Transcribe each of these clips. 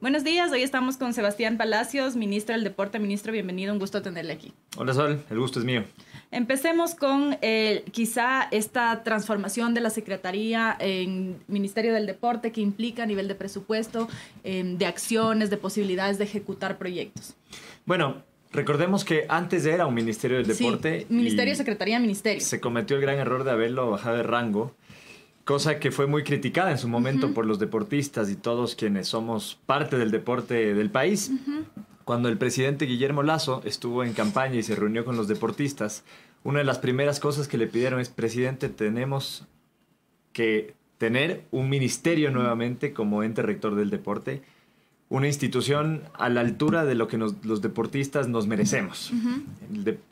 Buenos días, hoy estamos con Sebastián Palacios, ministro del Deporte. Ministro, bienvenido, un gusto tenerle aquí. Hola Sol, el gusto es mío. Empecemos con eh, quizá esta transformación de la Secretaría en Ministerio del Deporte que implica a nivel de presupuesto, em, de acciones, de posibilidades de ejecutar proyectos. Bueno, recordemos que antes era un Ministerio del Deporte. Sí, ministerio, Secretaría, Ministerio. Se cometió el gran error de haberlo bajado de rango cosa que fue muy criticada en su momento por los deportistas y todos quienes somos parte del deporte del país. Cuando el presidente Guillermo Lazo estuvo en campaña y se reunió con los deportistas, una de las primeras cosas que le pidieron es, presidente, tenemos que tener un ministerio nuevamente como ente rector del deporte una institución a la altura de lo que los deportistas nos merecemos.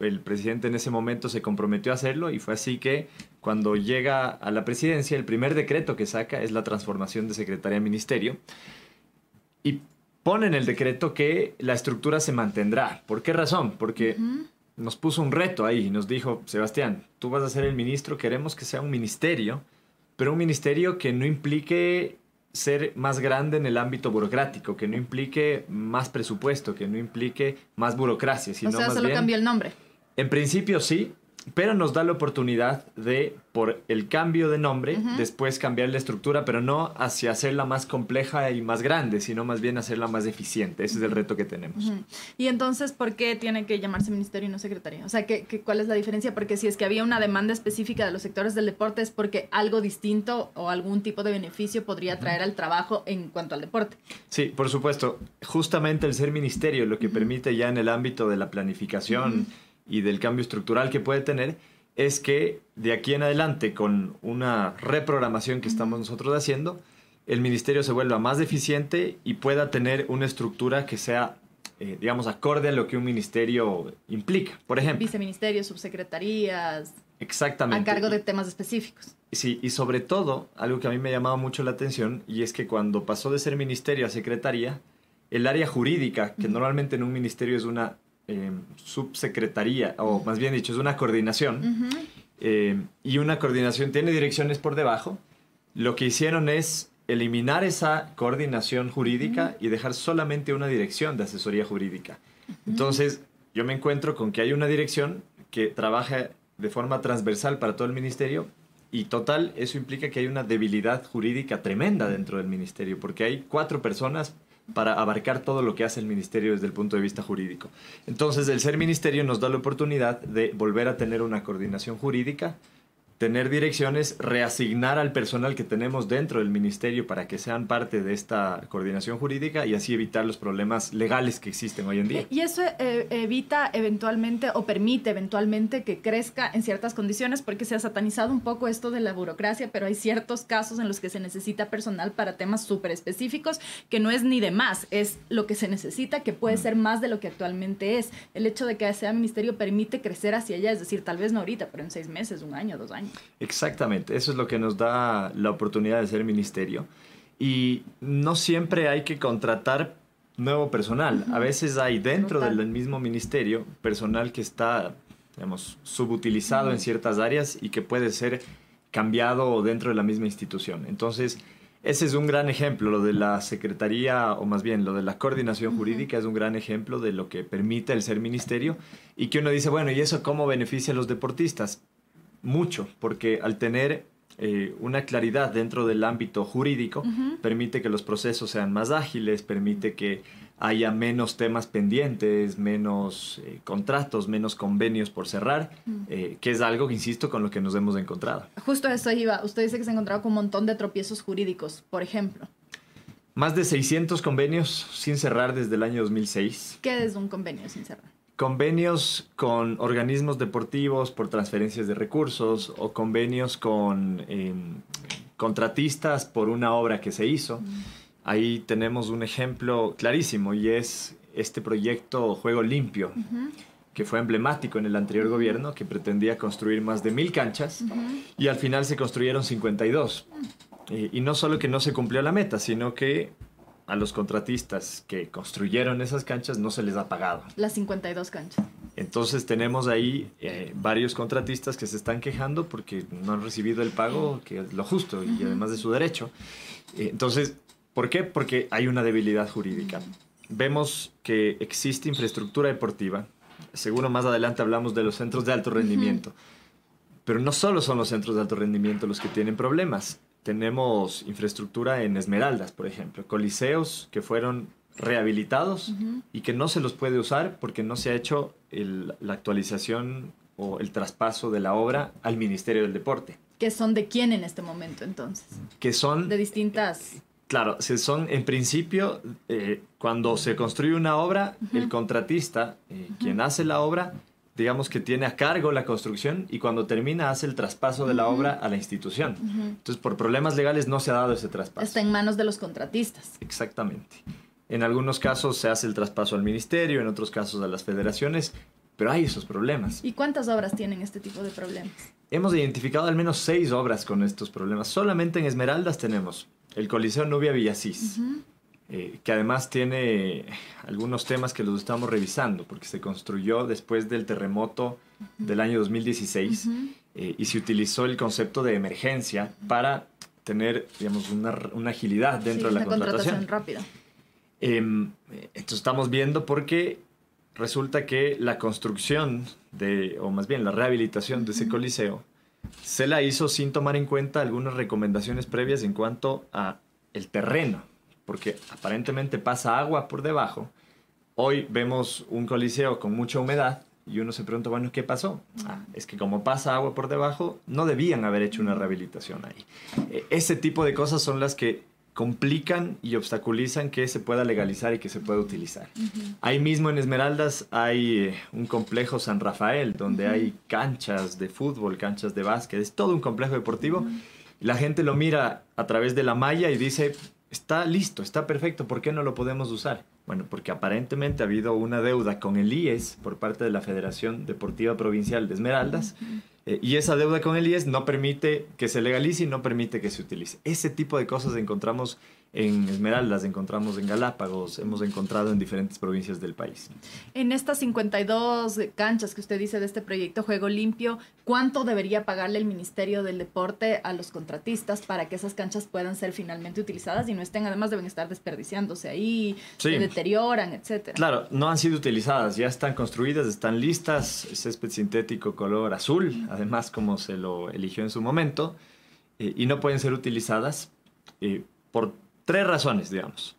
el, presidente en ese momento se comprometió a hacerlo y fue así que cuando llega a la presidencia, el primer decreto que saca es la transformación de secretaría a ministerio y pone en el decreto que la estructura se mantendrá. ¿Por qué razón? Porque nos puso un reto ahí y nos dijo, Sebastián, tú vas a ser el ministro, queremos que sea un ministerio, pero un ministerio que no implique ser más grande en el ámbito burocrático, que no implique más presupuesto, que no implique más burocracia, sino o sea, más solo cambió el nombre. En principio sí, pero nos da la oportunidad de, por el cambio de nombre, después cambiar la estructura, pero no hacia hacerla más compleja y más grande, sino más bien hacerla más eficiente. Ese es el reto que tenemos. Y entonces, ¿por qué tiene que llamarse ministerio y no secretaría? O sea, ¿qué, cuál es la diferencia? Porque si es que había una demanda específica de los sectores del deporte, es porque algo distinto o algún tipo de beneficio podría traer al trabajo en cuanto al deporte. Sí, por supuesto. Justamente el ser ministerio lo que permite ya en el ámbito de la planificación y del cambio estructural que puede tener es que de aquí en adelante, con una reprogramación que estamos nosotros haciendo, el ministerio se vuelva más eficiente y pueda tener una estructura que sea, eh, digamos, acorde a lo que un ministerio implica. Por ejemplo. Viceministerios, subsecretarías. Exactamente. A cargo de temas específicos. Sí, y sobre todo, algo que a mí me llamaba mucho la atención, y es que cuando pasó de ser ministerio a secretaría, el área jurídica, que normalmente en un ministerio es una eh, subsecretaría, o más bien dicho, es una coordinación, eh, y una coordinación tiene direcciones por debajo, lo que hicieron es eliminar esa coordinación jurídica y dejar solamente una dirección de asesoría jurídica. Entonces, yo me encuentro con que hay una dirección que trabaja de forma transversal para todo el ministerio y total, eso implica que hay una debilidad jurídica tremenda dentro del ministerio, porque hay cuatro personas para abarcar todo lo que hace el ministerio desde el punto de vista jurídico. Entonces, el ser ministerio nos da la oportunidad de volver a tener una coordinación jurídica tener direcciones, reasignar al personal que tenemos dentro del ministerio para que sean parte de esta coordinación jurídica y así evitar los problemas legales que existen hoy en día. Y eso eh, evita eventualmente o permite eventualmente que crezca en ciertas condiciones porque se ha satanizado un poco esto de la burocracia, pero hay ciertos casos en los que se necesita personal para temas súper específicos que no es ni de más, es lo que se necesita, que puede ser más de lo que actualmente es. El hecho de que sea ministerio permite crecer hacia allá, es decir, tal vez no ahorita, pero en seis meses, un año, dos años. Exactamente, eso es lo que nos da la oportunidad de ser ministerio. Y no siempre hay que contratar nuevo personal. A veces hay dentro del mismo ministerio personal que está, digamos, subutilizado en ciertas áreas y que puede ser cambiado dentro de la misma institución. Entonces, ese es un gran ejemplo, lo de la Secretaría, o más bien lo de la coordinación jurídica, es un gran ejemplo de lo que permite el ser ministerio y que uno dice, bueno, ¿y eso cómo beneficia a los deportistas? Mucho, porque al tener eh, una claridad dentro del ámbito jurídico, permite que los procesos sean más ágiles, permite que haya menos temas pendientes, menos eh, contratos, menos convenios por cerrar, eh, que es algo, insisto, con lo que nos hemos encontrado. Justo eso iba. Usted dice que se ha encontrado con un montón de tropiezos jurídicos, por ejemplo. Más de 600 convenios sin cerrar desde el año 2006. ¿Qué es un convenio sin cerrar? Convenios con organismos deportivos por transferencias de recursos o convenios con em, contratistas por una obra que se hizo. Ahí tenemos un ejemplo clarísimo y es este proyecto Juego Limpio, que fue emblemático en el anterior gobierno, que pretendía construir más de mil canchas y al final se construyeron 52. y no solo que no se cumplió la meta, sino que a los contratistas que construyeron esas canchas no se les ha pagado. Las 52 canchas. Entonces tenemos ahí eh, varios contratistas que se están quejando porque no han recibido el pago, que es lo justo y además de su derecho. Eh, entonces, ¿Por qué? Porque hay una debilidad jurídica. Vemos que existe infraestructura deportiva. Seguro más adelante hablamos de los centros de alto rendimiento. Pero no solo son los centros de alto rendimiento los que tienen problemas. Tenemos infraestructura en Esmeraldas, por ejemplo, coliseos que fueron rehabilitados y que no se los puede usar porque no se ha hecho la actualización o el traspaso de la obra al Ministerio del Deporte. ¿Que son de quién en este momento entonces? Que son... De distintas... Claro, son en principio, eh, cuando se construye una obra, el contratista, eh, quien hace la obra, digamos que tiene a cargo la construcción y cuando termina hace el traspaso de la obra a la institución. Entonces, por problemas legales no se ha dado ese traspaso. Está en manos de los contratistas. Exactamente. En algunos casos se hace el traspaso al ministerio, en otros casos a las federaciones, pero hay esos problemas. ¿Y cuántas obras tienen este tipo de problemas? Hemos identificado al menos seis obras con estos problemas. Solamente en Esmeraldas tenemos el Coliseo Nubia Villasís. Eh, que además tiene algunos temas que los estamos revisando, porque se construyó después del terremoto del año 2016 eh, y se utilizó el concepto de emergencia para tener, digamos, una, una agilidad dentro de la contratación. contratación rápida. Entonces estamos viendo porque resulta que la construcción de, o más bien la rehabilitación de ese coliseo, se la hizo sin tomar en cuenta algunas recomendaciones previas en cuanto a el terreno porque aparentemente pasa agua por debajo. Hoy vemos un coliseo con mucha humedad y uno se pregunta, bueno, ¿qué pasó? Ah, es que como pasa agua por debajo, no debían haber hecho una rehabilitación ahí. E, ese tipo de cosas son las que complican y obstaculizan que se pueda legalizar y que se pueda utilizar. Ahí mismo en Esmeraldas hay eh, un complejo San Rafael, donde hay canchas de fútbol, canchas de básquet, es todo un complejo deportivo. La gente lo mira a través de la malla y dice, está listo, está perfecto, ¿por qué no lo podemos usar? Bueno, porque aparentemente ha habido una deuda con el IES por parte de la Federación Deportiva Provincial de Esmeraldas. Eh, y esa deuda con el IES no permite que se legalice y no permite que se utilice. Ese tipo de cosas encontramos en Esmeraldas, encontramos en Galápagos, hemos encontrado en diferentes provincias del país. En estas 52 canchas que usted dice de este proyecto Juego Limpio, ¿cuánto debería pagarle el Ministerio del Deporte a los contratistas para que esas canchas puedan ser finalmente utilizadas y no estén, además deben estar desperdiciándose ahí, se deterioran, etcétera? Claro, no han sido utilizadas, ya están construidas, están listas, césped sintético color azul, además como se lo eligió en su momento, eh, y no pueden ser utilizadas eh, por tres razones, digamos.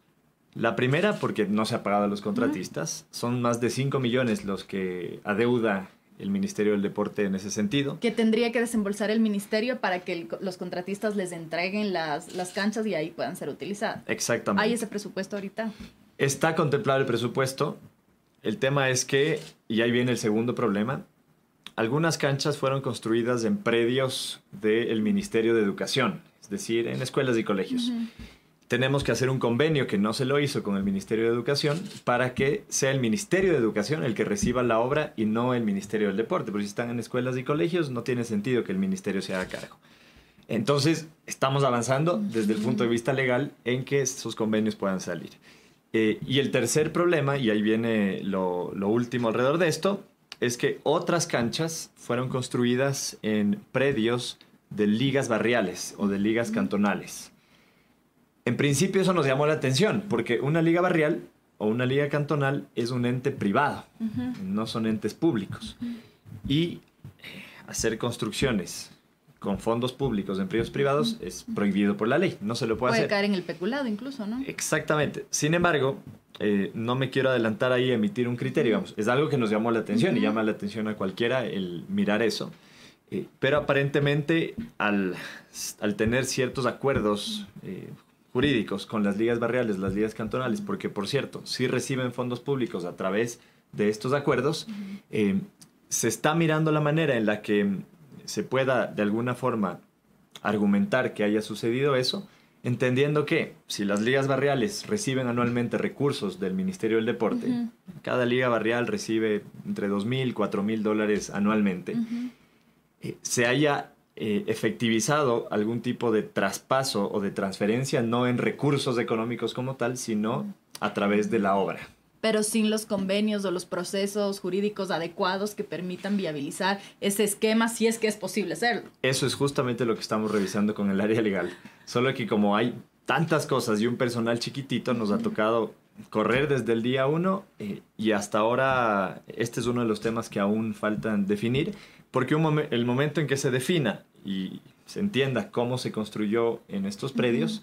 La primera, porque no se ha pagado a los contratistas. Son más de 5 millones los que adeuda el Ministerio del Deporte en ese sentido. Que tendría que desembolsar el Ministerio para que los contratistas les entreguen las, las, canchas y ahí puedan ser utilizadas. Exactamente. ¿Hay ese presupuesto ahorita? Está contemplado el presupuesto. El tema es que, y ahí viene el segundo problema, algunas canchas fueron construidas en predios del Ministerio de Educación, es decir, en escuelas y colegios tenemos que hacer un convenio que no se lo hizo con el Ministerio de Educación para que sea el Ministerio de Educación el que reciba la obra y no el Ministerio del Deporte, porque si están en escuelas y colegios no tiene sentido que el Ministerio se haga cargo. Entonces, estamos avanzando desde el punto de vista legal en que esos convenios puedan salir. Eh, y el tercer problema, y ahí viene lo, lo último alrededor de esto, es que otras canchas fueron construidas en predios de ligas barriales o de ligas cantonales. En principio eso nos llamó la atención, porque una liga barrial o una liga cantonal es un ente privado, no son entes públicos. Y eh, hacer construcciones con fondos públicos en predios privados es prohibido por la ley, no se lo puede, puede hacer. caer en el peculado incluso, ¿no? Exactamente. Sin embargo, eh, no me quiero adelantar ahí a emitir un criterio, vamos, es algo que nos llamó la atención y llama la atención a cualquiera el mirar eso. Eh, pero aparentemente al, al, tener ciertos acuerdos jurídicos con las ligas barriales, las ligas cantonales, porque por cierto, si reciben fondos públicos a través de estos acuerdos, eh, se está mirando la manera en la que se pueda de alguna forma argumentar que haya sucedido eso, entendiendo que si las ligas barriales reciben anualmente recursos del Ministerio del Deporte, cada liga barrial recibe entre 2.000 y 4.000 dólares anualmente, eh, se haya eh, efectivizado algún tipo de traspaso o de transferencia, no en recursos económicos como tal, sino a través de la obra. Pero sin los convenios o los procesos jurídicos adecuados que permitan viabilizar ese esquema, si es que es posible hacerlo. Eso es justamente lo que estamos revisando con el área legal. Solo que como hay tantas cosas y un personal chiquitito, nos ha tocado correr desde el día uno eh, y hasta ahora este es uno de los temas que aún faltan definir, porque el momento en que se defina y se entienda cómo se construyó en estos predios,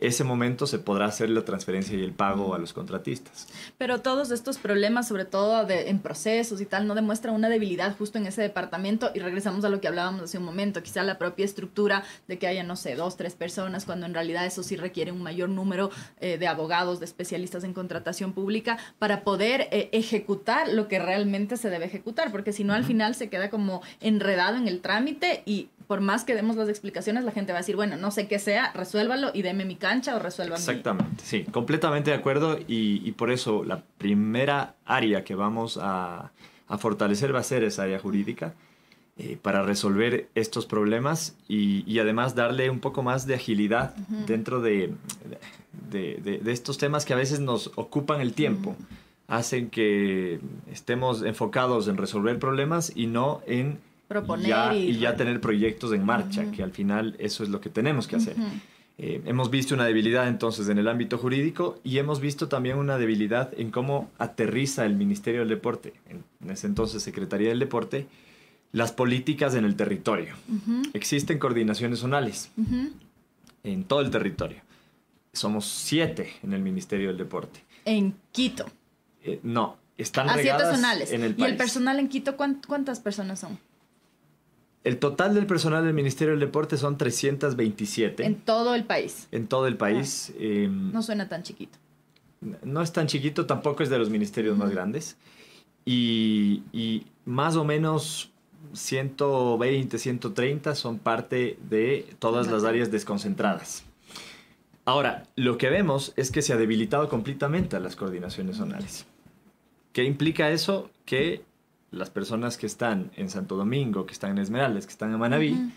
ese momento se podrá hacer la transferencia y el pago a los contratistas. Pero todos estos problemas, sobre todo de, en procesos y tal, no demuestran una debilidad justo en ese departamento y regresamos a lo que hablábamos hace un momento, quizá la propia estructura de que haya, no sé, dos, tres personas, cuando en realidad eso sí requiere un mayor número eh, de abogados, de especialistas en contratación pública para poder eh, ejecutar lo que realmente se debe ejecutar, porque si no al final se queda como enredado en el trámite y por más que demos las explicaciones, la gente va a decir, bueno, no sé qué sea, resuélvalo y deme mi cancha o resuelva Exactamente, sí, completamente de acuerdo y, por eso la primera área que vamos a, fortalecer va a ser esa área jurídica eh, para resolver estos problemas y, además darle un poco más de agilidad dentro de, de, estos temas que a veces nos ocupan el tiempo. hacen que estemos enfocados en resolver problemas y no en proponer y, ya tener proyectos en marcha, que al final eso es lo que tenemos que hacer. Eh, hemos visto una debilidad entonces en el ámbito jurídico y hemos visto también una debilidad en cómo aterriza el Ministerio del Deporte, en, ese entonces Secretaría del Deporte, las políticas en el territorio. Existen coordinaciones zonales en todo el territorio. Somos siete en el Ministerio del Deporte. En Quito. Eh, no, están ah, siete zonales. en el país. ¿Y el personal en Quito cuántas personas son? El total del personal del Ministerio del Deporte son 327. En todo el país. En todo el país. Ah. Em, no suena tan chiquito. No es tan chiquito, tampoco es de los ministerios más grandes. Y, más o menos 120, 130 son parte de todas las áreas desconcentradas. Ahora, lo que vemos es que se ha debilitado completamente a las coordinaciones zonales. ¿Qué implica eso? Que las personas que están en Santo Domingo, que están en Esmeraldas, que están en Manaví,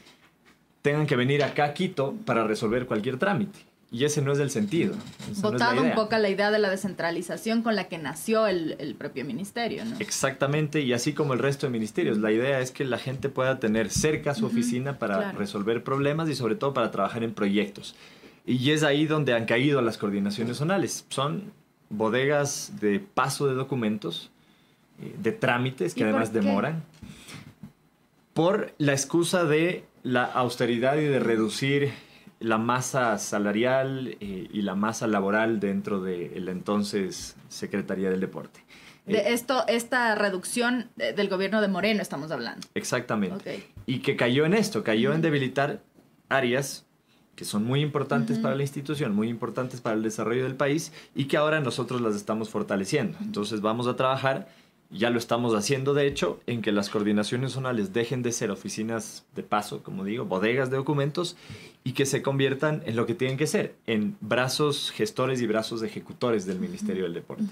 tengan que venir acá a Quito para resolver cualquier trámite. Y ese no es el sentido. Votado un poco la idea de la descentralización con la que nació el, propio ministerio, ¿no? Exactamente, y así como el resto de ministerios. La idea es que la gente pueda tener cerca su oficina para resolver problemas y sobre todo para trabajar en proyectos. Y es ahí donde han caído las coordinaciones zonales. Son bodegas de paso de documentos de trámites que además demoran, por la excusa de la austeridad y de reducir la masa salarial eh, y la masa laboral dentro de la entonces Secretaría del Deporte. De eh, esto, esta reducción del gobierno de Moreno estamos hablando. Exactamente. Y que cayó en esto, cayó en debilitar áreas que son muy importantes para la institución, muy importantes para el desarrollo del país y que ahora nosotros las estamos fortaleciendo. Entonces vamos a trabajar ya lo estamos haciendo, de hecho, en que las coordinaciones zonales dejen de ser oficinas de paso, como digo, bodegas de documentos, y que se conviertan en lo que tienen que ser, en brazos gestores y brazos ejecutores del Ministerio del Deporte.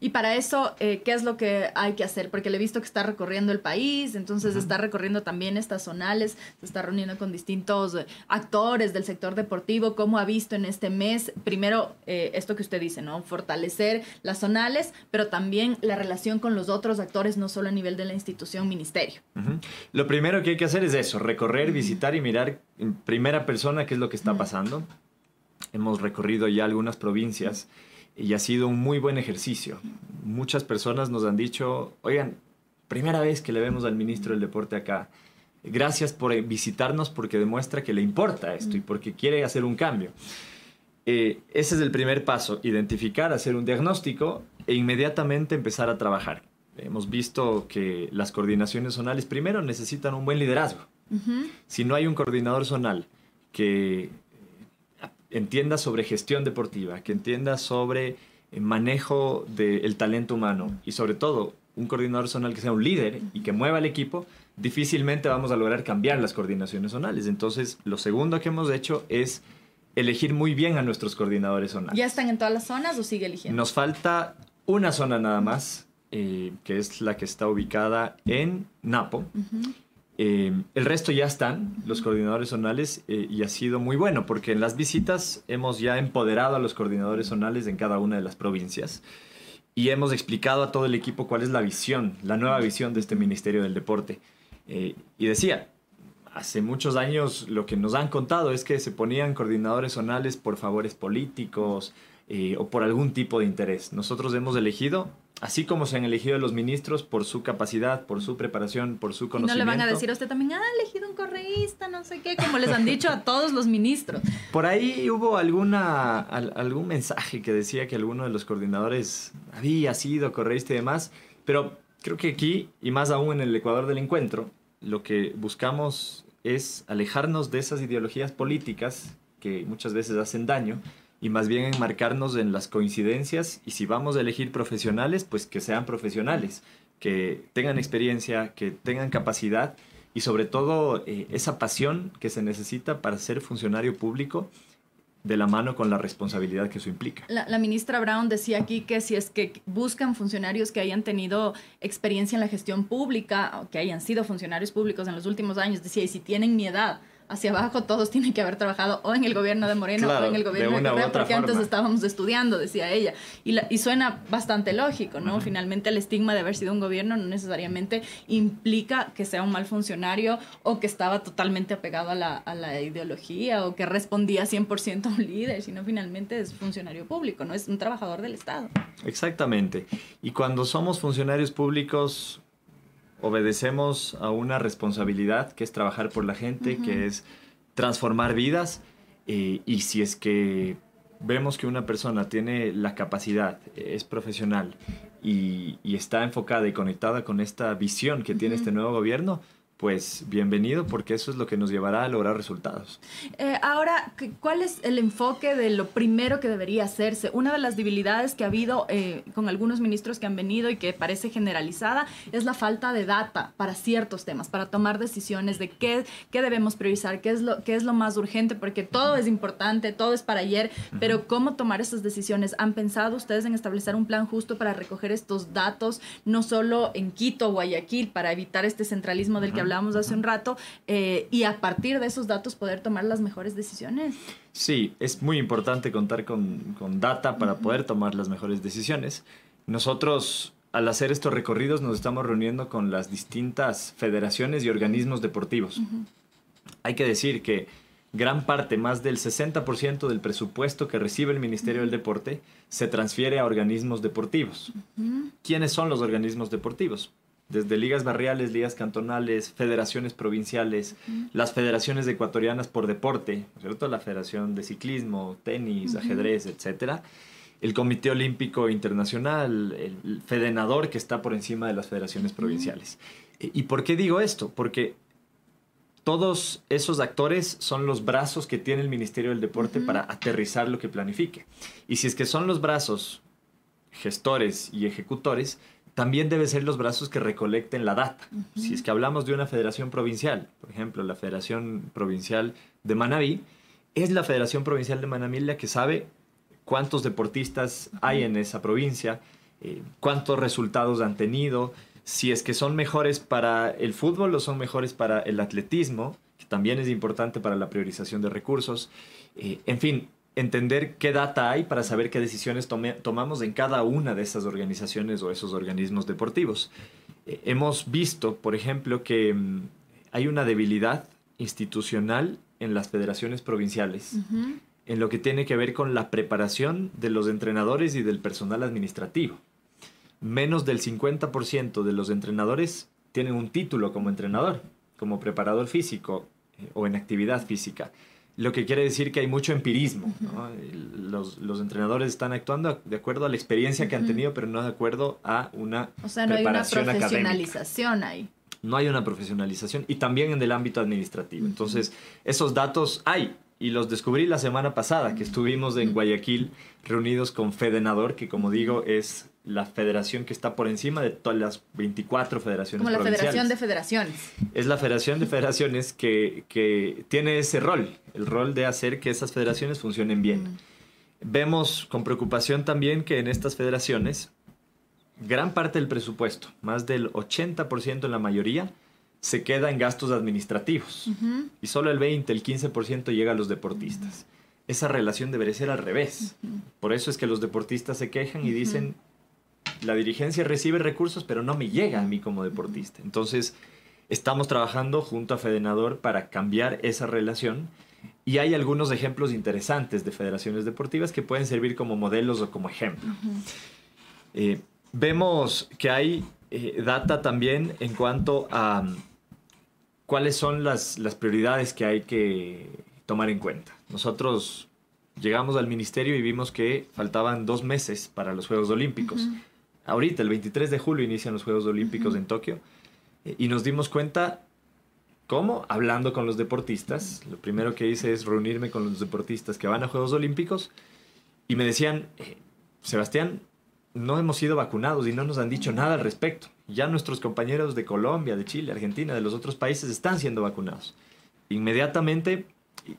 Y para eso, eh, ¿qué es lo que hay que hacer? Porque le he visto que está recorriendo el país, entonces está recorriendo también estas zonales, se está reuniendo con distintos eh, actores del sector deportivo. ¿Cómo ha visto en este mes, primero, eh, esto que usted dice, ¿no? Fortalecer las zonales, pero también la relación con los otros actores, no solo a nivel de la institución ministerio. Lo primero que hay que hacer es eso, recorrer, visitar y mirar en primera persona qué es lo que está pasando. Hemos recorrido ya algunas provincias y ha sido un muy buen ejercicio. Muchas personas nos han dicho, oigan, primera vez que le vemos al ministro del Deporte acá. Gracias por visitarnos porque demuestra que le importa esto y porque quiere hacer un cambio. Eh, ese es el primer paso, identificar, hacer un diagnóstico e inmediatamente empezar a trabajar. Hemos visto que las coordinaciones zonales primero necesitan un buen liderazgo. Si no hay un coordinador zonal que entienda sobre gestión deportiva, que entienda sobre eh, manejo del talento humano y sobre todo un coordinador zonal que sea un líder y que mueva el equipo, difícilmente vamos a lograr cambiar las coordinaciones zonales. Entonces, lo segundo que hemos hecho es elegir muy bien a nuestros coordinadores zonales. ¿Ya están en todas las zonas o sigue eligiendo? Nos falta una zona nada más, eh, que es la que está ubicada en Napo. Eh, el resto ya están, los coordinadores zonales, eh, y ha sido muy bueno, porque en las visitas hemos ya empoderado a los coordinadores zonales en cada una de las provincias y hemos explicado a todo el equipo cuál es la visión, la nueva visión de este Ministerio del Deporte. Eh, y decía, hace muchos años lo que nos han contado es que se ponían coordinadores zonales por favores políticos o por algún tipo de interés. Nosotros hemos elegido así como se han elegido los ministros por su capacidad, por su preparación, por su conocimiento. Y no le van a decir a usted también, ha elegido un correísta, no sé qué, como les han dicho a todos los ministros. Por ahí hubo alguna, algún mensaje que decía que alguno de los coordinadores había sido correísta y demás, pero creo que aquí, y más aún en el Ecuador del encuentro, lo que buscamos es alejarnos de esas ideologías políticas que muchas veces hacen daño y más bien enmarcarnos en las coincidencias y si vamos a elegir profesionales, pues que sean profesionales, que tengan experiencia, que tengan capacidad y sobre todo eh, esa pasión que se necesita para ser funcionario público de la mano con la responsabilidad que eso implica. La, ministra Brown decía aquí que si es que buscan funcionarios que hayan tenido experiencia en la gestión pública o que hayan sido funcionarios públicos en los últimos años, decía, y si tienen mi edad, hacia abajo todos tienen que haber trabajado o en el gobierno de Moreno o en el gobierno de, Correa, porque antes estábamos estudiando, decía ella. Y, y suena bastante lógico, ¿no? Finalmente el estigma de haber sido un gobierno no necesariamente implica que sea un mal funcionario o que estaba totalmente apegado a la, a la ideología o que respondía 100% a un líder, sino finalmente es funcionario público, ¿no? Es un trabajador del Estado. Exactamente. Y cuando somos funcionarios públicos, obedecemos a una responsabilidad que es trabajar por la gente, que es transformar vidas. Eh, y si es que vemos que una persona tiene la capacidad, es profesional y, está enfocada y conectada con esta visión que tiene este nuevo gobierno, pues bienvenido porque eso es lo que nos llevará a lograr resultados. Eh, ahora, ¿cuál es el enfoque de lo primero que debería hacerse? Una de las debilidades que ha habido eh, con algunos ministros que han venido y que parece generalizada es la falta de data para ciertos temas, para tomar decisiones de qué, qué debemos priorizar, qué es, lo, qué es lo más urgente, porque todo es importante, todo es para ayer, pero ¿cómo tomar esas decisiones? ¿Han pensado ustedes en establecer un plan justo para recoger estos datos, no solo en Quito o Guayaquil, para evitar este centralismo del que hablábamos hace un rato, eh, y a partir de esos datos poder tomar las mejores decisiones. Sí, es muy importante contar con, con data para poder tomar las mejores decisiones. Nosotros al hacer estos recorridos nos estamos reuniendo con las distintas federaciones y organismos deportivos. Hay que decir que gran parte, más del 60% del presupuesto que recibe el Ministerio del Deporte se transfiere a organismos deportivos. ¿Quiénes son los organismos deportivos? Desde ligas barriales, ligas cantonales, federaciones provinciales, las federaciones ecuatorianas por deporte, ¿cierto? La Federación de Ciclismo, Tenis, Ajedrez, etcétera. El Comité Olímpico Internacional, el Fedenador que está por encima de las federaciones provinciales. ¿Y por qué digo esto? Porque todos esos actores son los brazos que tiene el Ministerio del Deporte para aterrizar lo que planifique. Y si es que son los brazos gestores y ejecutores, también debe ser los brazos que recolecten la data. Si es que hablamos de una federación provincial, por ejemplo, la Federación Provincial de Manabí, es la Federación Provincial de Manabí la que sabe cuántos deportistas hay en esa provincia, eh, cuántos resultados han tenido, si es que son mejores para el fútbol o son mejores para el atletismo, que también es importante para la priorización de recursos. Eh, en fin, entender qué data hay para saber qué decisiones tomamos en cada una de esas organizaciones o esos organismos deportivos. Eh, hemos visto, por ejemplo, que mm, hay una debilidad institucional en las federaciones provinciales, en lo que tiene que ver con la preparación de los entrenadores y del personal administrativo. Menos del 50% de los entrenadores tienen un título como entrenador, como preparador físico eh, o en actividad física lo que quiere decir que hay mucho empirismo. Los, los, entrenadores están actuando de acuerdo a la experiencia que han tenido, pero no de acuerdo a una o sea, no hay una profesionalización ahí. No hay una profesionalización y también en el ámbito administrativo. Entonces, esos datos hay y los descubrí la semana pasada que estuvimos en Guayaquil reunidos con Fedenador, que como digo es la federación que está por encima de todas las 24 federaciones Como la Federación de Federaciones. Es la Federación de Federaciones que, que, tiene ese rol, el rol de hacer que esas federaciones funcionen bien. Mm. Vemos con preocupación también que en estas federaciones gran parte del presupuesto, más del 80% en la mayoría, se queda en gastos administrativos y solo el 20, el 15% llega a los deportistas. Esa relación debería ser al revés. Por eso es que los deportistas se quejan y dicen, la dirigencia recibe recursos, pero no me llega a mí como deportista. Entonces, Estamos trabajando junto a Fedenador para cambiar esa relación y hay algunos ejemplos interesantes de federaciones deportivas que pueden servir como modelos o como ejemplo. Eh, vemos que hay eh, data también en cuanto a um, cuáles son las, las prioridades que hay que tomar en cuenta. Nosotros llegamos al ministerio y vimos que faltaban dos meses para los Juegos Olímpicos. Ahorita, el 23 de julio, inician los Juegos Olímpicos en Tokio eh, y nos dimos cuenta, ¿cómo? Hablando con los deportistas. Lo primero que hice es reunirme con los deportistas que van a Juegos Olímpicos y me decían, eh, Sebastián, no hemos sido vacunados y no nos han dicho nada al respecto. Ya nuestros compañeros de Colombia, de Chile, Argentina, de los otros países están siendo vacunados. Inmediatamente,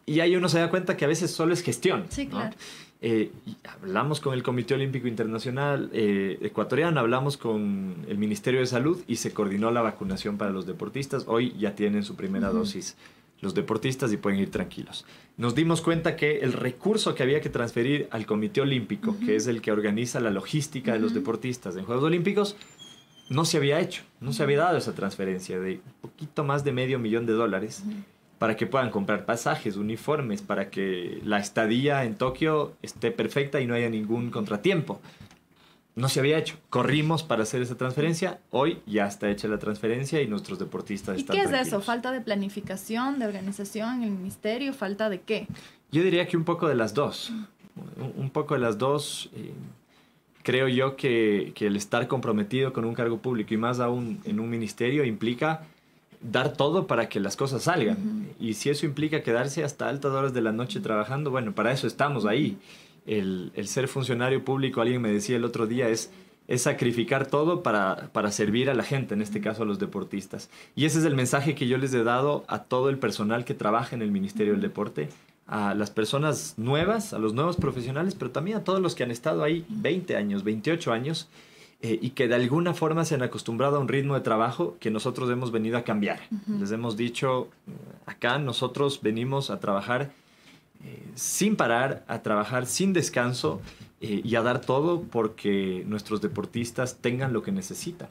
y ahí uno se da cuenta que a veces solo es gestión. Sí, claro. Eh, hablamos con el Comité Olímpico Internacional eh, ecuatoriano, hablamos con el Ministerio de Salud y se coordinó la vacunación para los deportistas. Hoy ya tienen su primera dosis los deportistas y pueden ir tranquilos. Nos dimos cuenta que el recurso que había que transferir al Comité Olímpico, que es el que organiza la logística de los deportistas en Juegos Olímpicos, no se había hecho, no se había dado esa transferencia de un poquito más de medio millón de dólares para que puedan comprar pasajes, uniformes, para que la estadía en Tokio esté perfecta y no haya ningún contratiempo. No se había hecho. Corrimos para hacer esa transferencia. Hoy ya está hecha la transferencia y nuestros deportistas ¿Y están qué es tranquilos. eso? ¿Falta de planificación, de organización en el ministerio? ¿Falta de qué? Yo diría que un poco de las dos. Un- Un poco de las dos. eh, creo yo que, que el estar comprometido con un cargo público y más aún en un ministerio implica dar todo para que las cosas salgan. Y si eso implica quedarse hasta altas horas de la noche trabajando, bueno, para eso estamos ahí. El, el ser funcionario público, alguien me decía el otro día, es, es sacrificar todo para, para servir a la gente, en este caso a los deportistas. Y ese es el mensaje que yo les he dado a todo el personal que trabaja en el Ministerio del Deporte, a las personas nuevas, a los nuevos profesionales, pero también a todos los que han estado ahí 20 años, 28 años, eh, y que de alguna forma se han acostumbrado a un ritmo de trabajo que nosotros hemos venido a cambiar. Les hemos dicho, eh, acá nosotros venimos a trabajar eh, sin parar, a trabajar sin descanso eh, y a dar todo porque nuestros deportistas tengan lo que necesitan.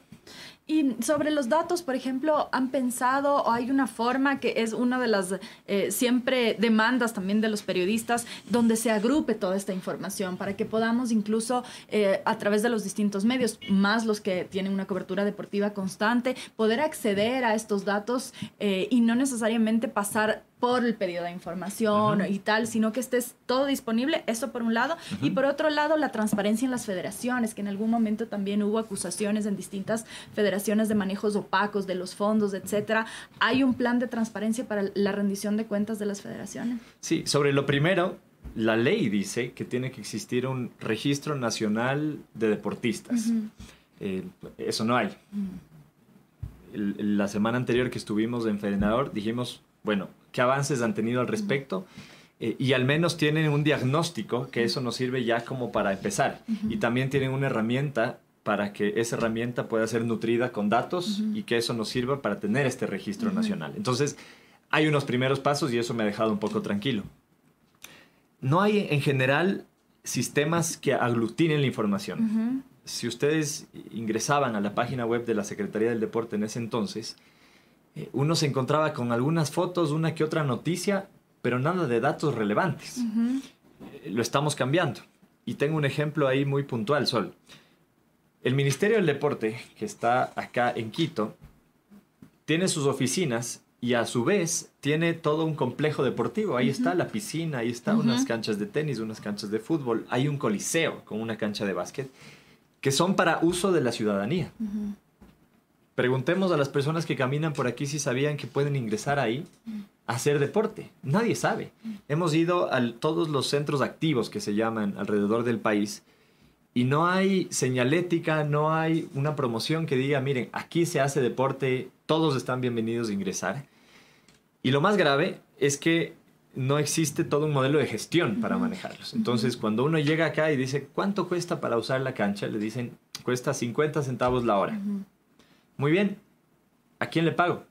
Y sobre los datos, por ejemplo, ¿han pensado o hay una forma que es una de las eh, siempre demandas también de los periodistas donde se agrupe toda esta información para que podamos incluso eh, a través de los distintos medios, más los que tienen una cobertura deportiva constante, poder acceder a estos datos eh, y no necesariamente pasar por el pedido de información y tal, sino que estés todo disponible, eso por un lado, y por otro lado la transparencia en las federaciones, que en algún momento también hubo acusaciones en distintas federaciones de manejos opacos de los fondos, etcétera. ¿Hay un plan de transparencia para la rendición de cuentas de las federaciones? Sí, sobre lo primero, la ley dice que tiene que existir un registro nacional de deportistas. Eh, eso no hay. El- la semana anterior que estuvimos en Federador dijimos, bueno, ¿qué avances han tenido al respecto? Eh, y al menos tienen un diagnóstico, que eso nos sirve ya como para empezar. Y también tienen una herramienta para que esa herramienta pueda ser nutrida con datos y que eso nos sirva para tener este registro nacional. Entonces, hay unos primeros pasos y eso me ha dejado un poco tranquilo. No hay en general sistemas que aglutinen la información. Si ustedes ingresaban a la página web de la Secretaría del Deporte en ese entonces, eh, uno se encontraba con algunas fotos, una que otra noticia, pero nada de datos relevantes. Eh, Lo estamos cambiando. Y tengo un ejemplo ahí muy puntual, Sol. El Ministerio del Deporte, que está acá en Quito, tiene sus oficinas y a su vez tiene todo un complejo deportivo. Ahí está la piscina, ahí están unas canchas de tenis, unas canchas de fútbol, hay un coliseo con una cancha de básquet que son para uso de la ciudadanía. Preguntemos a las personas que caminan por aquí si sabían que pueden ingresar ahí a hacer deporte. Nadie sabe. Hemos ido a todos los centros activos que se llaman alrededor del país y no hay señalética, no hay una promoción que diga, miren, aquí se hace deporte, todos están bienvenidos a ingresar. Y lo más grave es que no existe todo un modelo de gestión para manejarlos. Entonces, cuando uno llega acá y dice, ¿cuánto cuesta para usar la cancha? Le dicen, cuesta 50 centavos la hora. Muy bien, ¿a quién le pago?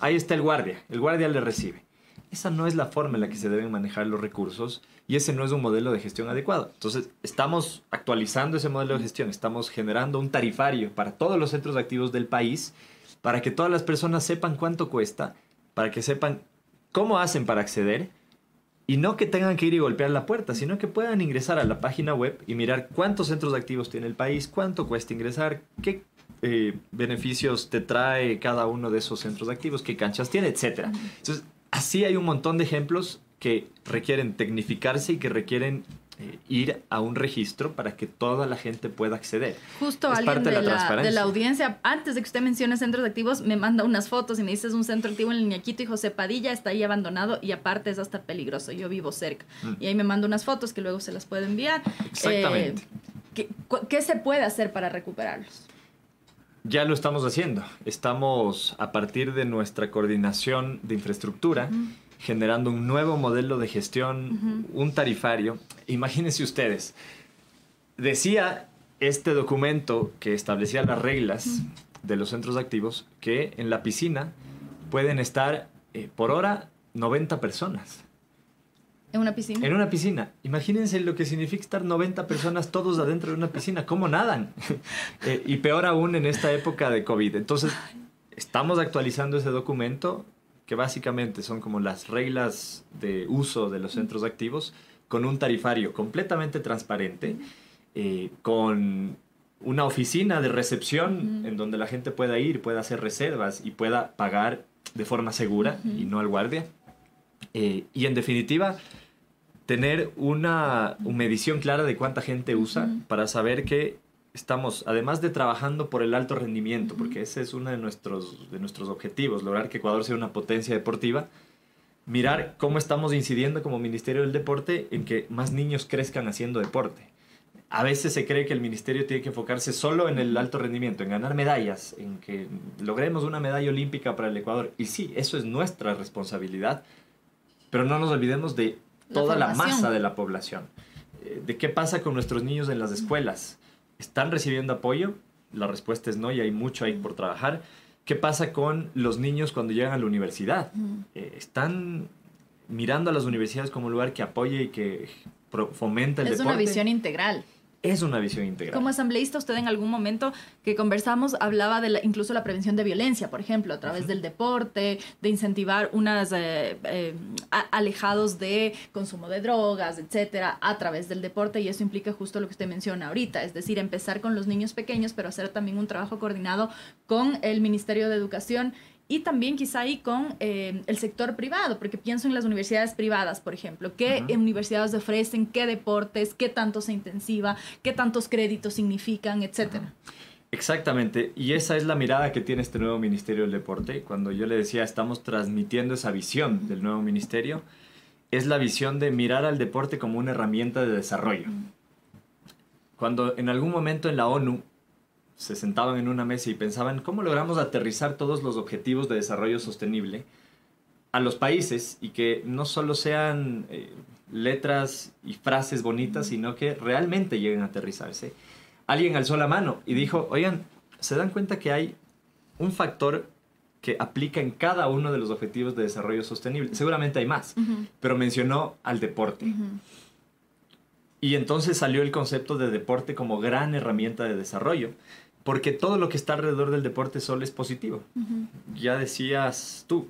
Ahí está el guardia, el guardia le recibe. Esa no es la forma en la que se deben manejar los recursos y ese no es un modelo de gestión adecuado. Entonces, estamos actualizando ese modelo de gestión, estamos generando un tarifario para todos los centros activos del país para que todas las personas sepan cuánto cuesta, para que sepan cómo hacen para acceder y no que tengan que ir y golpear la puerta, sino que puedan ingresar a la página web y mirar cuántos centros de activos tiene el país, cuánto cuesta ingresar, qué eh, beneficios te trae cada uno de esos centros de activos, qué canchas tiene, etc. Entonces, así hay un montón de ejemplos que requieren tecnificarse y que requieren eh, ir a un registro para que toda la gente pueda acceder. Justo alguien de, la, de, la, audiencia, antes de que usted mencione centros activos, me manda unas fotos y me dice es un centro activo en el Ñaquito y José Padilla está ahí abandonado y aparte es hasta peligroso, yo vivo cerca. Mm. Y ahí me manda unas fotos que luego se las puedo enviar. Exactamente. Eh, ¿qué, se puede hacer para recuperarlos? Ya lo estamos haciendo. Estamos a partir de nuestra coordinación de infraestructura generando un nuevo modelo de gestión, un tarifario. Imagínense ustedes, decía este documento que establecía las reglas de los centros activos que en la piscina pueden estar eh, por hora 90 personas. ¿En una piscina? En una piscina. Imagínense lo que significa estar 90 personas todos adentro de una piscina. ¿Cómo nadan? Eh, y peor aún en esta época de COVID. Entonces, estamos actualizando ese documento que básicamente son como las reglas de uso de los centros activos, con un tarifario completamente transparente, eh, con una oficina de recepción en donde la gente pueda ir, pueda hacer reservas y pueda pagar de forma segura y no al guardia. Eh, y en definitiva, tener una, una, medición clara de cuánta gente usa para saber que estamos, además de trabajando por el alto rendimiento, porque ese es uno de nuestros, de nuestros objetivos, lograr que Ecuador sea una potencia deportiva, mirar cómo estamos incidiendo como Ministerio del Deporte en que más niños crezcan haciendo deporte. A veces se cree que el ministerio tiene que enfocarse solo en el alto rendimiento, en ganar medallas, en que logremos una medalla olímpica para el Ecuador. Y sí, eso es nuestra responsabilidad, pero no nos olvidemos de toda la, la masa de la población. Eh, de qué pasa con nuestros niños en las escuelas ¿Están recibiendo apoyo? La respuesta es no y hay mucho ahí por trabajar. ¿Qué pasa con los niños cuando llegan a la universidad? Eh, ¿Están mirando a las universidades como un lugar que apoye y que fomenta el deporte? Es una visión integral es una visión integral. Como asambleísta, usted en algún momento que conversamos hablaba de incluso la prevención de violencia, por ejemplo, a través del deporte, de incentivar unas eh, eh, alejados de consumo de drogas, etcétera, a través del deporte y eso implica justo lo que usted menciona ahorita, es decir, empezar con los niños pequeños, pero hacer también un trabajo coordinado con el Ministerio de Educación y también quizá ahí con eh, el sector privado, porque pienso en las universidades privadas, por ejemplo, qué universidades ofrecen, qué deportes, qué tanto se intensiva, qué tantos créditos significan, etcétera. Exactamente, y esa es la mirada que tiene este nuevo Ministerio del Deporte. Cuando yo le decía, estamos transmitiendo esa visión del nuevo ministerio, es la visión de mirar al deporte como una herramienta de desarrollo. Cuando en algún momento en la ONU se sentaban en una mesa y pensaban cómo logramos aterrizar todos los objetivos de desarrollo sostenible a los países y que no solo sean eh, letras y frases bonitas, sino que realmente lleguen a aterrizarse. Alguien alzó la mano y dijo, oigan, ¿se dan cuenta que hay un factor que aplica en cada uno de los objetivos de desarrollo sostenible? Seguramente hay más, pero mencionó al deporte. Y entonces salió el concepto de deporte como gran herramienta de desarrollo porque todo lo que está alrededor del deporte solo es positivo. Ya decías tú,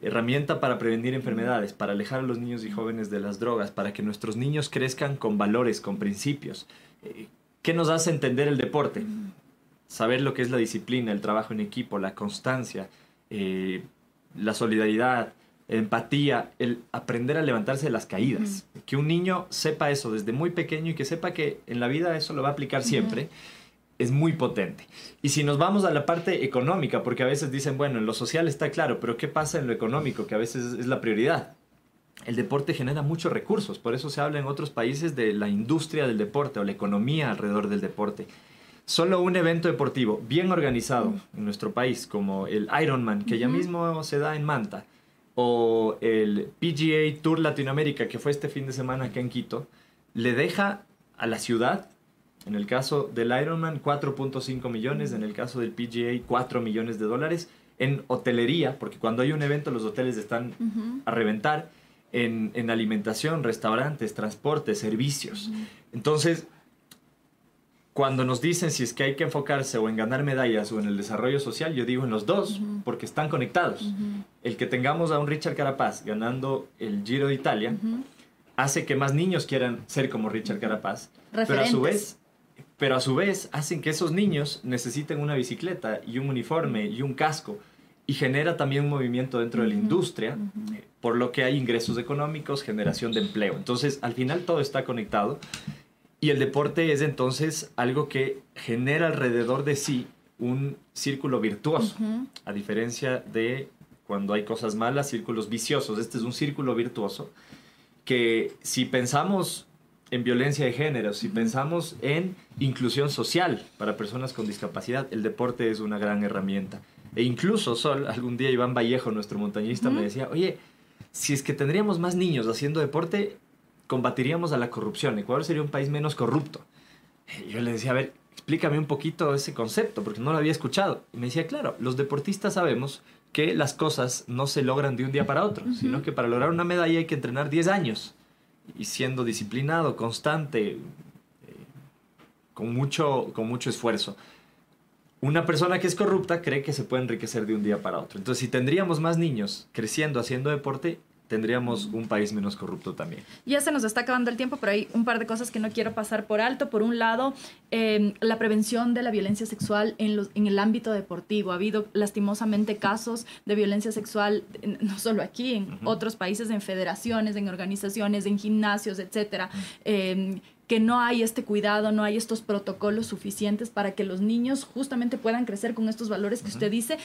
herramienta para prevenir enfermedades, para alejar a los niños y jóvenes de las drogas, para que nuestros niños crezcan con valores, con principios. Eh, ¿Qué nos hace entender el deporte? Saber lo que es la disciplina, el trabajo en equipo, la constancia, eh, la solidaridad, empatía, el aprender a levantarse de las caídas. Que un niño sepa eso desde muy pequeño y que sepa que en la vida eso lo va a aplicar siempre es muy potente. Y si nos vamos a la parte económica, porque a veces dicen, bueno, en lo social está claro, pero ¿qué pasa en lo económico? Que a veces es la prioridad. El deporte genera muchos recursos, por eso se habla en otros países de la industria del deporte o la economía alrededor del deporte. Solo un evento deportivo bien organizado en nuestro país, como el Ironman, que ya mismo se da en Manta, o el PGA Tour Latinoamérica, que fue este fin de semana acá en Quito, le deja a la ciudad en el caso del Ironman, 4.5 millones. En el caso del PGA, 4 millones de dólares. En hotelería, porque cuando hay un evento los hoteles están a reventar. En, alimentación, restaurantes, transporte, servicios. Entonces, cuando nos dicen si es que hay que enfocarse o en ganar medallas o en el desarrollo social, yo digo en los dos, porque están conectados. El que tengamos a un Richard Carapaz ganando el Giro de Italia hace que más niños quieran ser como Richard Carapaz, pero a su vez pero a su vez hacen que esos niños necesiten una bicicleta y un uniforme y un casco y genera también un movimiento dentro de la industria, por lo que hay ingresos económicos, generación de empleo. Entonces, al final todo está conectado y el deporte es entonces algo que genera alrededor de sí un círculo virtuoso, a diferencia de cuando hay cosas malas, círculos viciosos. Este es un círculo virtuoso que si pensamos en violencia de género, si pensamos en inclusión social para personas con discapacidad, el deporte es una gran herramienta. E incluso, Sol, algún día Iván Vallejo, nuestro montañista, me decía, oye, si es que tendríamos más niños haciendo deporte, combatiríamos a la corrupción. Ecuador sería un país menos corrupto. yo le decía, a ver, explícame un poquito ese concepto, porque no lo había escuchado. Y me decía, claro, los deportistas sabemos que las cosas no se logran de un día para otro, sino que para lograr una medalla hay que entrenar 10 años. Y siendo disciplinado, constante, eh, con, mucho, con mucho esfuerzo. Una persona que es corrupta cree que se puede enriquecer de un día para otro. Entonces, si tendríamos más niños creciendo haciendo deporte, tendríamos un país menos corrupto también. Ya se nos está acabando el tiempo, pero hay un par de cosas que no quiero pasar por alto. Por un lado, em, la prevención de la violencia sexual en, los, en el ámbito deportivo. Ha habido lastimosamente casos de violencia sexual, no solo aquí, en otros países, en federaciones, en organizaciones, en gimnasios, etcétera que no hay este cuidado, no hay estos protocolos suficientes para que los niños justamente puedan crecer con estos valores que usted dice,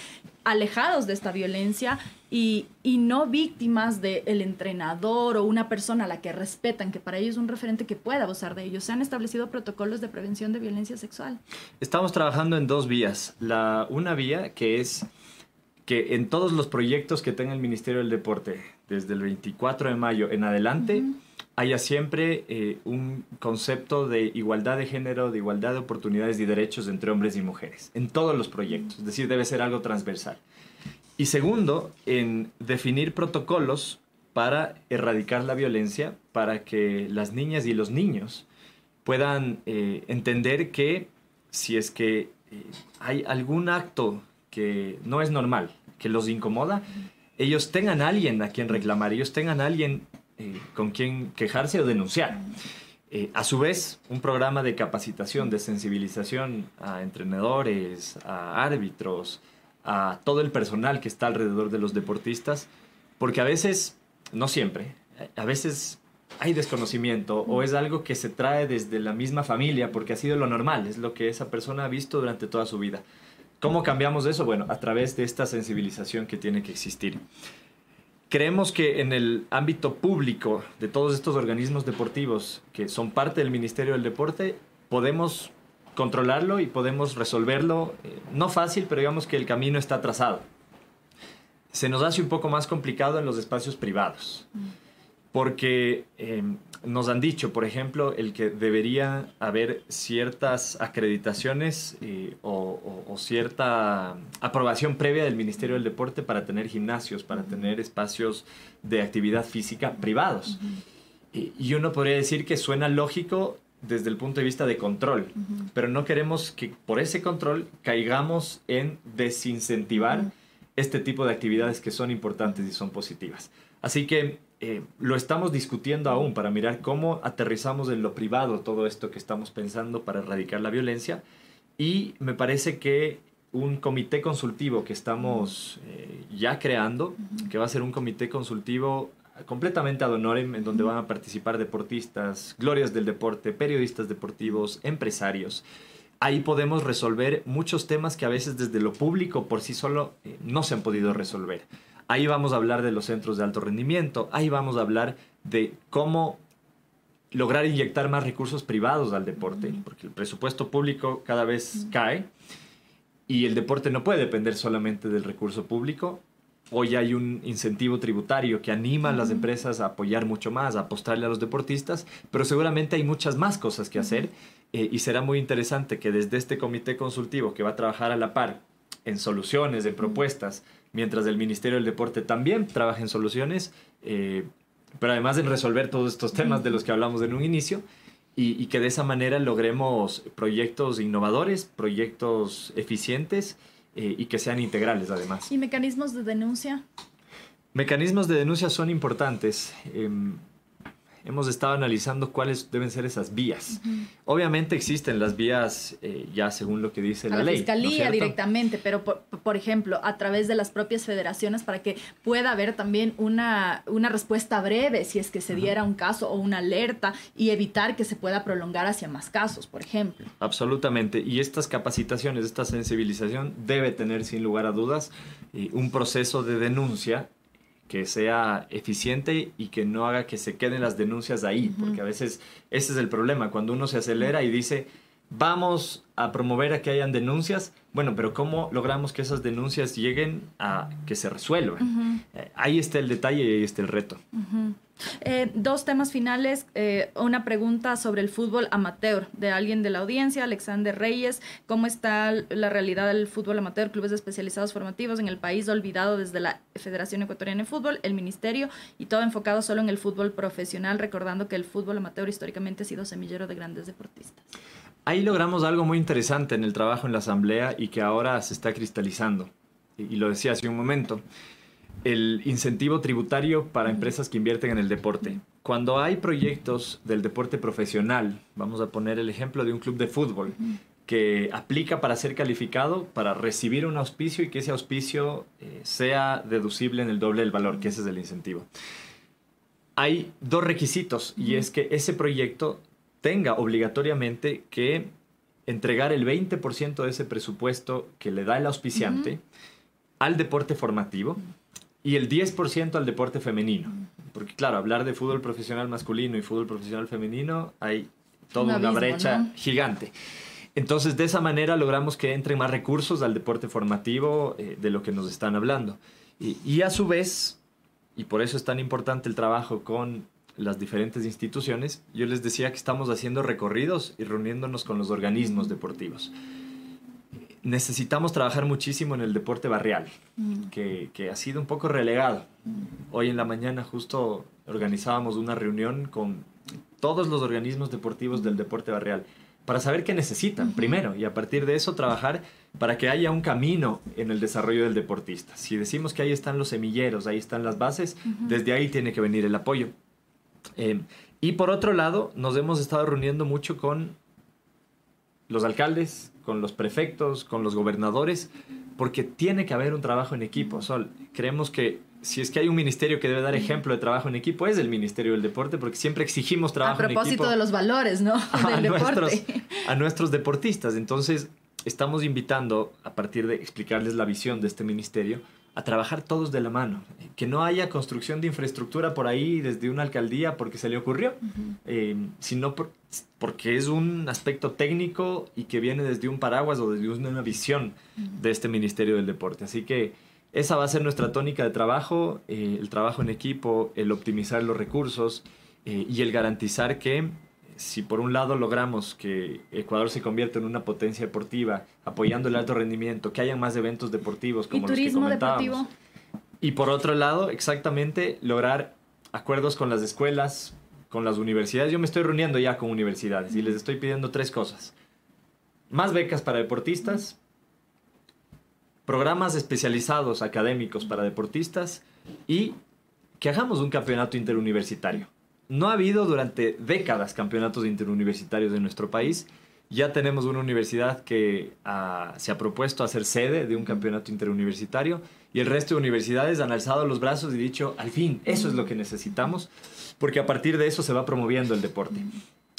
alejados de esta violencia y, no víctimas del entrenador o una persona a la que respetan, que para ellos es un referente que pueda abusar de ellos. Se han establecido protocolos de prevención de violencia sexual. Estamos trabajando en dos vías. La, una vía que es que en todos los proyectos que tenga el Ministerio del Deporte, desde el 24 de mayo en adelante, haya siempre eh, un concepto de igualdad de género, de igualdad de oportunidades y derechos entre hombres y mujeres, en todos los proyectos, es decir, debe ser algo transversal. Y segundo, en definir protocolos para erradicar la violencia, para que las niñas y los niños puedan eh, entender que si es que eh, hay algún acto que no es normal, que los incomoda, ellos tengan a alguien a quien reclamar, ellos tengan a alguien eh, con quien quejarse o denunciar. Eh, a su vez, un programa de capacitación, de sensibilización a entrenadores, a árbitros, a todo el personal que está alrededor de los deportistas, porque a veces, no siempre, a veces hay desconocimiento o es algo que se trae desde la misma familia porque ha sido lo normal, es lo que esa persona ha visto durante toda su vida. ¿Cómo cambiamos eso? Bueno, a través de esta sensibilización que tiene que existir. Creemos que en el ámbito público de todos estos organismos deportivos que son parte del Ministerio del Deporte, podemos controlarlo y podemos resolverlo, eh, no fácil, pero digamos que el camino está trazado. Se nos hace un poco más complicado en los espacios privados, porque em, nos han dicho, por ejemplo, el que debería haber ciertas acreditaciones eh, o, cierta aprobación previa del Ministerio del Deporte para tener gimnasios, para tener espacios de actividad física privados. y, uno podría decir que suena lógico desde el punto de vista de control, pero no queremos que por ese control caigamos en desincentivar este tipo de actividades que son importantes y son positivas. Así que eh, lo estamos discutiendo aún para mirar cómo aterrizamos en lo privado todo esto que estamos pensando para erradicar la violencia. Y me parece que un comité consultivo que estamos eh, ya creando, que va a ser un comité consultivo completamente ad honorem, en donde van a participar deportistas, glorias del deporte, periodistas deportivos, empresarios. Ahí podemos resolver muchos temas que a veces desde lo público por sí solo eh, no se han podido resolver. Ahí vamos a hablar de los centros de alto rendimiento, ahí vamos a hablar de cómo lograr inyectar más recursos privados al deporte, porque el presupuesto público cada vez cae y el deporte no puede depender solamente del recurso público. Hoy hay un incentivo tributario que anima a las empresas a apoyar mucho más, a apostarle a los deportistas, pero seguramente hay muchas más cosas que hacer eh, y será muy interesante que desde este comité consultivo que va a trabajar a la par en soluciones, en propuestas, mientras el Ministerio del Deporte también trabaja en soluciones, eh, pero además en resolver todos estos temas de los que hablamos en un inicio. y, que de esa manera logremos proyectos innovadores, proyectos eficientes eh, y que sean integrales además. ¿Y mecanismos de denuncia? Mecanismos de denuncia son importantes. Em, hemos estado analizando cuáles deben ser esas vías. Obviamente existen las vías eh, ya según lo que dice la, la ley. Fiscalía directamente, pero por, ejemplo, a través de las propias federaciones para que pueda haber también una, una respuesta breve si es que se diera un caso o una alerta y evitar que se pueda prolongar hacia más casos, por ejemplo. Absolutamente. Y estas capacitaciones, esta sensibilización debe tener sin lugar a dudas eh, un proceso de denuncia que sea eficiente y que no haga que se queden las denuncias ahí, porque a veces ese es el problema, cuando uno se acelera y dice, vamos a promover a que hayan denuncias, bueno, pero ¿cómo logramos que esas denuncias lleguen a que se resuelvan? Eh, ahí está el detalle y ahí está el reto. Eh, dos temas finales. Eh, una pregunta sobre el fútbol amateur de alguien de la audiencia, Alexander Reyes. ¿Cómo está la realidad del fútbol amateur, clubes especializados formativos en el país olvidado desde la Federación Ecuatoriana de Fútbol, el Ministerio y todo enfocado solo en el fútbol profesional, recordando que el fútbol amateur históricamente ha sido semillero de grandes deportistas? Ahí logramos algo muy interesante en el trabajo en la Asamblea y que ahora se está cristalizando. y lo decía hace un momento el incentivo tributario para empresas que invierten en el deporte. Cuando hay proyectos del deporte profesional, vamos a poner el ejemplo de un club de fútbol que aplica para ser calificado, para recibir un auspicio y que ese auspicio eh, sea deducible en el doble del valor, que ese es el incentivo. Hay dos requisitos y es que ese proyecto tenga obligatoriamente que entregar el 20% de ese presupuesto que le da el auspiciante al deporte formativo y el 10% al deporte femenino. Porque claro, hablar de fútbol profesional masculino y fútbol profesional femenino hay toda una brecha gigante. Entonces, de esa manera logramos que entren más recursos al deporte formativo eh, de lo que nos están hablando. Y, y, a su vez, y por eso es tan importante el trabajo con las diferentes instituciones, yo les decía que estamos haciendo recorridos y reuniéndonos con los organismos deportivos necesitamos trabajar muchísimo en el deporte barrial, mm. que, que, ha sido un poco relegado. Mm. Hoy en la mañana justo organizábamos una reunión con todos los organismos deportivos del deporte barrial para saber qué necesitan primero y a partir de eso trabajar para que haya un camino en el desarrollo del deportista. Si decimos que ahí están los semilleros, ahí están las bases, desde ahí tiene que venir el apoyo. Eh, y por otro lado, nos hemos estado reuniendo mucho con los alcaldes, con los prefectos, con los gobernadores, porque tiene que haber un trabajo en equipo. Sol, creemos que si es que hay un ministerio que debe dar ejemplo de trabajo en equipo, es el Ministerio del Deporte, porque siempre exigimos trabajo en equipo. A propósito de los valores, ¿no? A, nuestros, a nuestros deportistas. Entonces, estamos invitando, a partir de explicarles la visión de este ministerio, a trabajar todos de la mano. Que no haya construcción de infraestructura por ahí desde una alcaldía porque se le ocurrió, eh, sino porque es un aspecto técnico y que viene desde un paraguas o desde una visión de este Ministerio del Deporte. Así que esa va a ser nuestra tónica de trabajo, eh, el trabajo en equipo, el optimizar los recursos eh, y el garantizar que si por un lado logramos que Ecuador se convierta en una potencia deportiva, apoyando el alto rendimiento, que haya más eventos deportivos como los que comentábamos. Deportivo. Y por otro lado, exactamente lograr acuerdos con las escuelas, con las universidades. Yo me estoy reuniendo ya con universidades y les estoy pidiendo tres cosas. Más becas para deportistas, programas especializados académicos para deportistas y que hagamos un campeonato interuniversitario no ha habido durante décadas campeonatos interuniversitarios en nuestro país. Ya tenemos una universidad que ah, se ha propuesto hacer sede de un campeonato interuniversitario y el resto de universidades han alzado los brazos y dicho, al fin, eso es lo que necesitamos, porque a partir de eso se va promoviendo el deporte.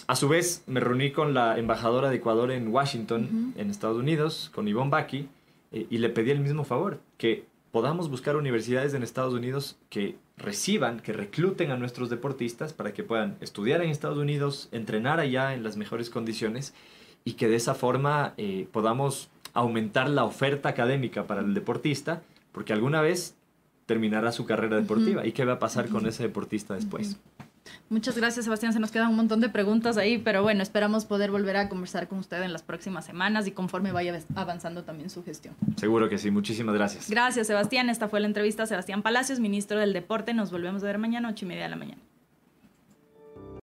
A su vez, me reuní con la embajadora de Ecuador en Washington, en Estados Unidos, con Yvonne Baki, eh, y le pedí el mismo favor, que podamos buscar universidades en Estados Unidos que reciban, que recluten a nuestros deportistas para que puedan estudiar en Estados Unidos, entrenar allá en las mejores condiciones y que de esa forma eh, podamos aumentar la oferta académica para el deportista, porque alguna vez terminará su carrera deportiva. ¿Y qué va a pasar con ese deportista después? Muchas gracias, Sebastián. Se nos quedan un montón de preguntas ahí, pero bueno, esperamos poder volver a conversar con usted en las próximas semanas y conforme vaya avanzando también su gestión. Seguro que sí. Muchísimas gracias. Gracias, Sebastián. Esta fue la entrevista a Sebastián Palacios, ministro del Deporte. Nos volvemos a ver mañana, ocho y media de la mañana.